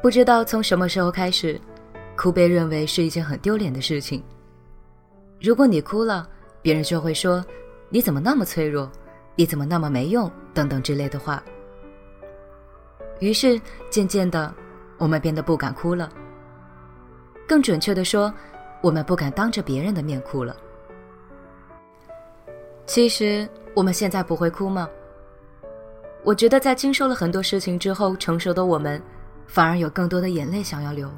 不知道从什么时候开始，哭被认为是一件很丢脸的事情。如果你哭了，别人就会说：“你怎么那么脆弱？你怎么那么没用？”等等之类的话。于是渐渐的，我们变得不敢哭了。更准确的说，我们不敢当着别人的面哭了。其实我们现在不会哭吗？我觉得在经受了很多事情之后，成熟的我们，反而有更多的眼泪想要流。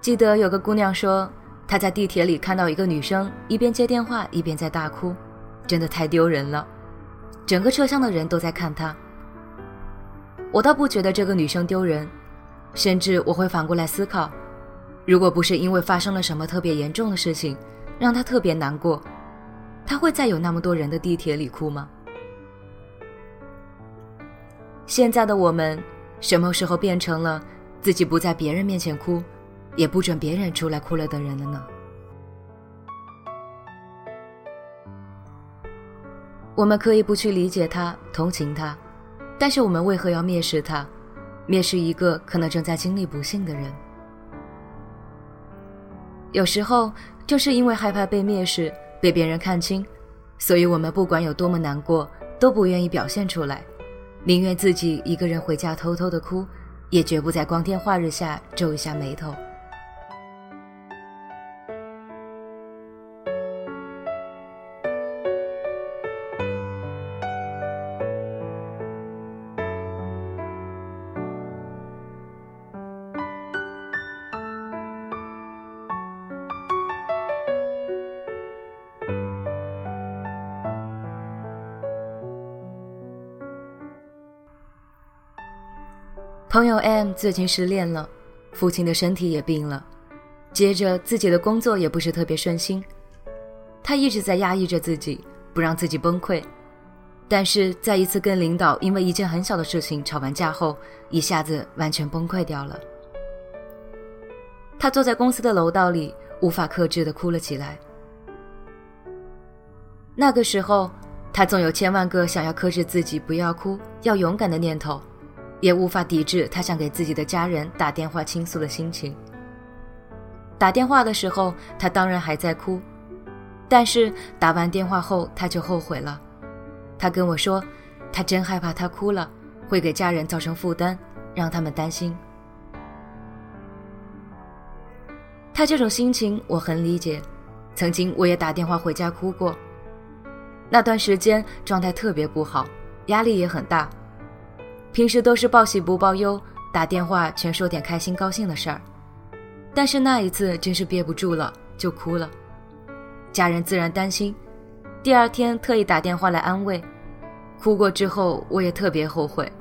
记得有个姑娘说，她在地铁里看到一个女生一边接电话一边在大哭，真的太丢人了。整个车厢的人都在看她。我倒不觉得这个女生丢人，甚至我会反过来思考，如果不是因为发生了什么特别严重的事情，让她特别难过，她会在有那么多人的地铁里哭吗？现在的我们，什么时候变成了自己不在别人面前哭，也不准别人出来哭了的人了呢？我们可以不去理解他、同情他，但是我们为何要蔑视他，蔑视一个可能正在经历不幸的人？有时候，就是因为害怕被蔑视、被别人看清，所以我们不管有多么难过，都不愿意表现出来。宁愿自己一个人回家偷偷的哭，也绝不在光天化日下皱一下眉头。朋友 M 最近失恋了，父亲的身体也病了，接着自己的工作也不是特别顺心，他一直在压抑着自己，不让自己崩溃。但是在一次跟领导因为一件很小的事情吵完架后，一下子完全崩溃掉了。他坐在公司的楼道里，无法克制的哭了起来。那个时候，他总有千万个想要克制自己不要哭、要勇敢的念头。也无法抵制他想给自己的家人打电话倾诉的心情。打电话的时候，他当然还在哭，但是打完电话后，他就后悔了。他跟我说，他真害怕他哭了会给家人造成负担，让他们担心。他这种心情我很理解，曾经我也打电话回家哭过。那段时间状态特别不好，压力也很大。平时都是报喜不报忧，打电话全说点开心高兴的事儿，但是那一次真是憋不住了，就哭了。家人自然担心，第二天特意打电话来安慰。哭过之后，我也特别后悔，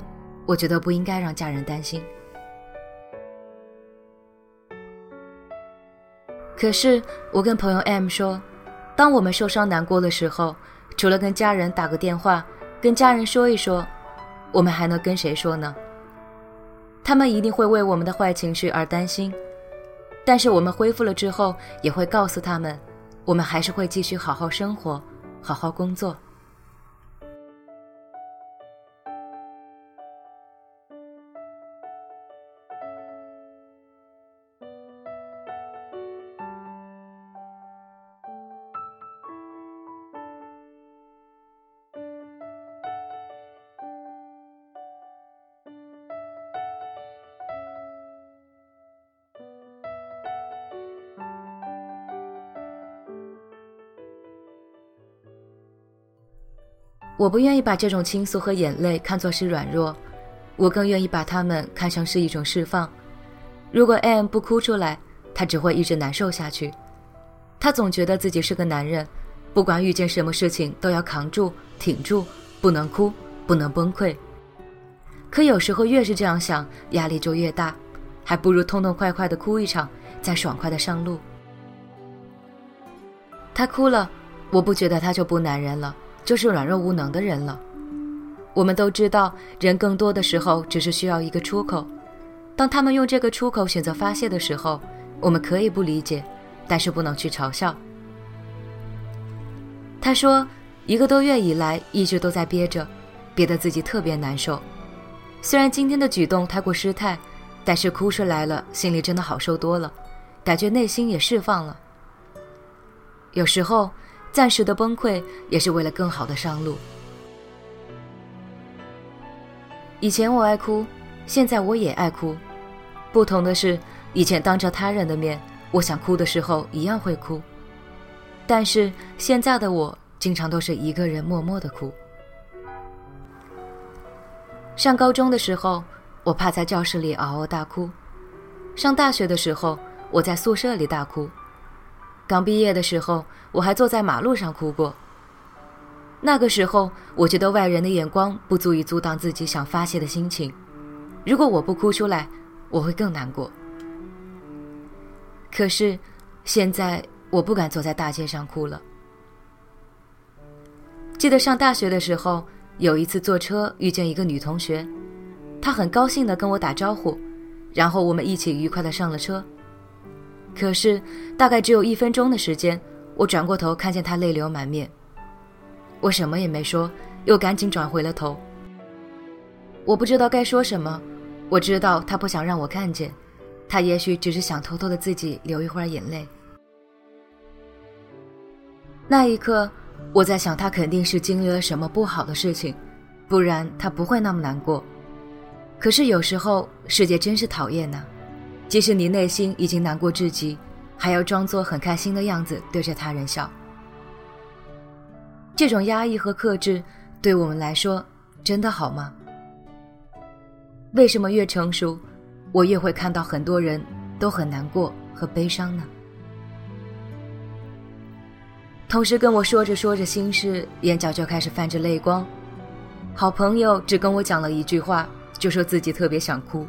我觉得不应该让家人担心。可是我跟朋友 M 说，当我们受伤难过的时候，除了跟家人打个电话，跟家人说一说。我们还能跟谁说呢？他们一定会为我们的坏情绪而担心，但是我们恢复了之后，也会告诉他们，我们还是会继续好好生活，好好工作。我不愿意把这种倾诉和眼泪看作是软弱，我更愿意把它们看成是一种释放。如果 AM 不哭出来，他只会一直难受下去。他总觉得自己是个男人，不管遇见什么事情都要扛住、挺住，不能哭，不能崩溃。可有时候越是这样想，压力就越大，还不如痛痛快快的哭一场，再爽快的上路。他哭了，我不觉得他就不男人了。就是软弱无能的人了。我们都知道，人更多的时候只是需要一个出口。当他们用这个出口选择发泄的时候，我们可以不理解，但是不能去嘲笑。他说，一个多月以来一直都在憋着，憋得自己特别难受。虽然今天的举动太过失态，但是哭出来了，心里真的好受多了，感觉内心也释放了。有时候，暂时的崩溃也是为了更好的上路。以前我爱哭，现在我也爱哭，不同的是，以前当着他人的面，我想哭的时候一样会哭，但是现在的我，经常都是一个人默默的哭。上高中的时候，我怕在教室里嗷嗷大哭；上大学的时候，我在宿舍里大哭；刚毕业的时候，我还坐在马路上哭过。那个时候，我觉得外人的眼光不足以阻挡自己想发泄的心情。如果我不哭出来，我会更难过。可是，现在我不敢坐在大街上哭了。记得上大学的时候。有一次坐车遇见一个女同学，她很高兴地跟我打招呼，然后我们一起愉快地上了车。可是大概只有一分钟的时间，我转过头看见他泪流满面。我什么也没说，又赶紧转回了头。我不知道该说什么，我知道他不想让我看见，他也许只是想偷偷的自己流一会儿眼泪。那一刻。我在想，他肯定是经历了什么不好的事情，不然他不会那么难过。可是有时候世界真是讨厌呢，即使你内心已经难过至极，还要装作很开心的样子对着他人笑。这种压抑和克制，对我们来说真的好吗？为什么越成熟，我越会看到很多人都很难过和悲伤呢？同事跟我说着说着心事，眼角就开始泛着泪光。好朋友只跟我讲了一句话，就说自己特别想哭。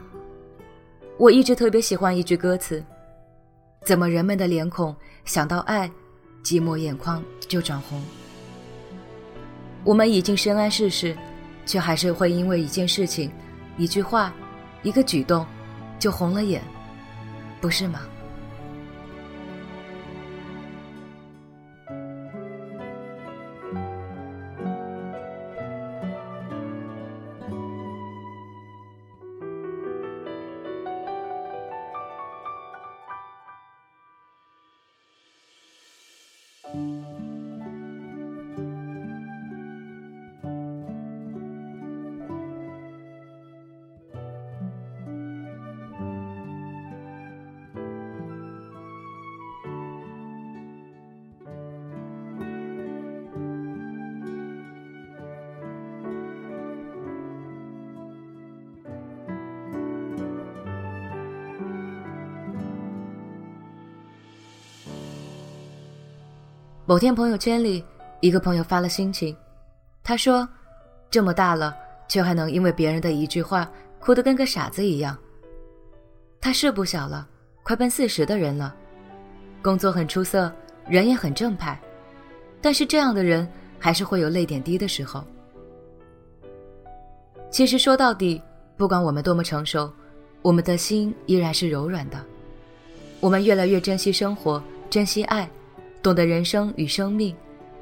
我一直特别喜欢一句歌词：“怎么人们的脸孔想到爱，寂寞眼眶就转红？”我们已经深谙世事，却还是会因为一件事情、一句话、一个举动，就红了眼，不是吗？某天朋友圈里，一个朋友发了心情，他说：“这么大了，却还能因为别人的一句话哭得跟个傻子一样。”他是不小了，快奔四十的人了，工作很出色，人也很正派，但是这样的人还是会有泪点低的时候。其实说到底，不管我们多么成熟，我们的心依然是柔软的，我们越来越珍惜生活，珍惜爱。懂得人生与生命，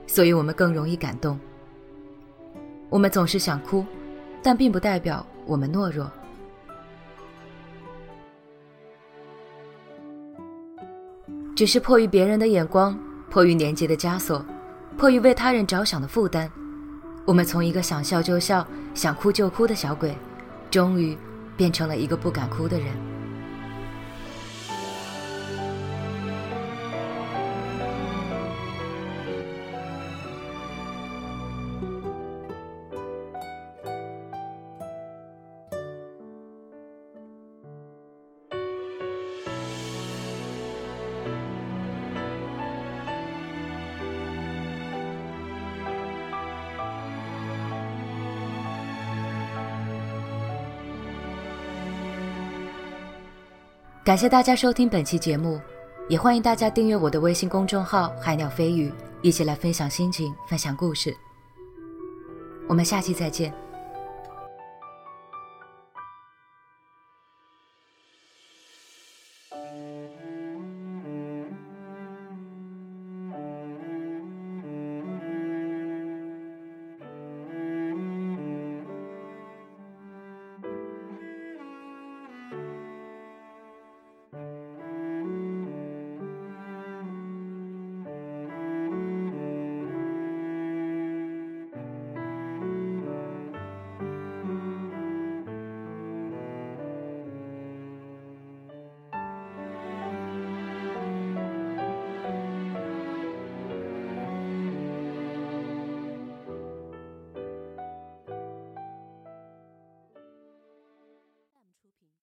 所以我们更容易感动。我们总是想哭，但并不代表我们懦弱。只是迫于别人的眼光，迫于年纪的枷锁，迫于为他人着想的负担，我们从一个想笑就笑、想哭就哭的小鬼，终于变成了一个不敢哭的人。感谢大家收听本期节目，也欢迎大家订阅我的微信公众号“海鸟飞鱼”，一起来分享心情，分享故事。我们下期再见。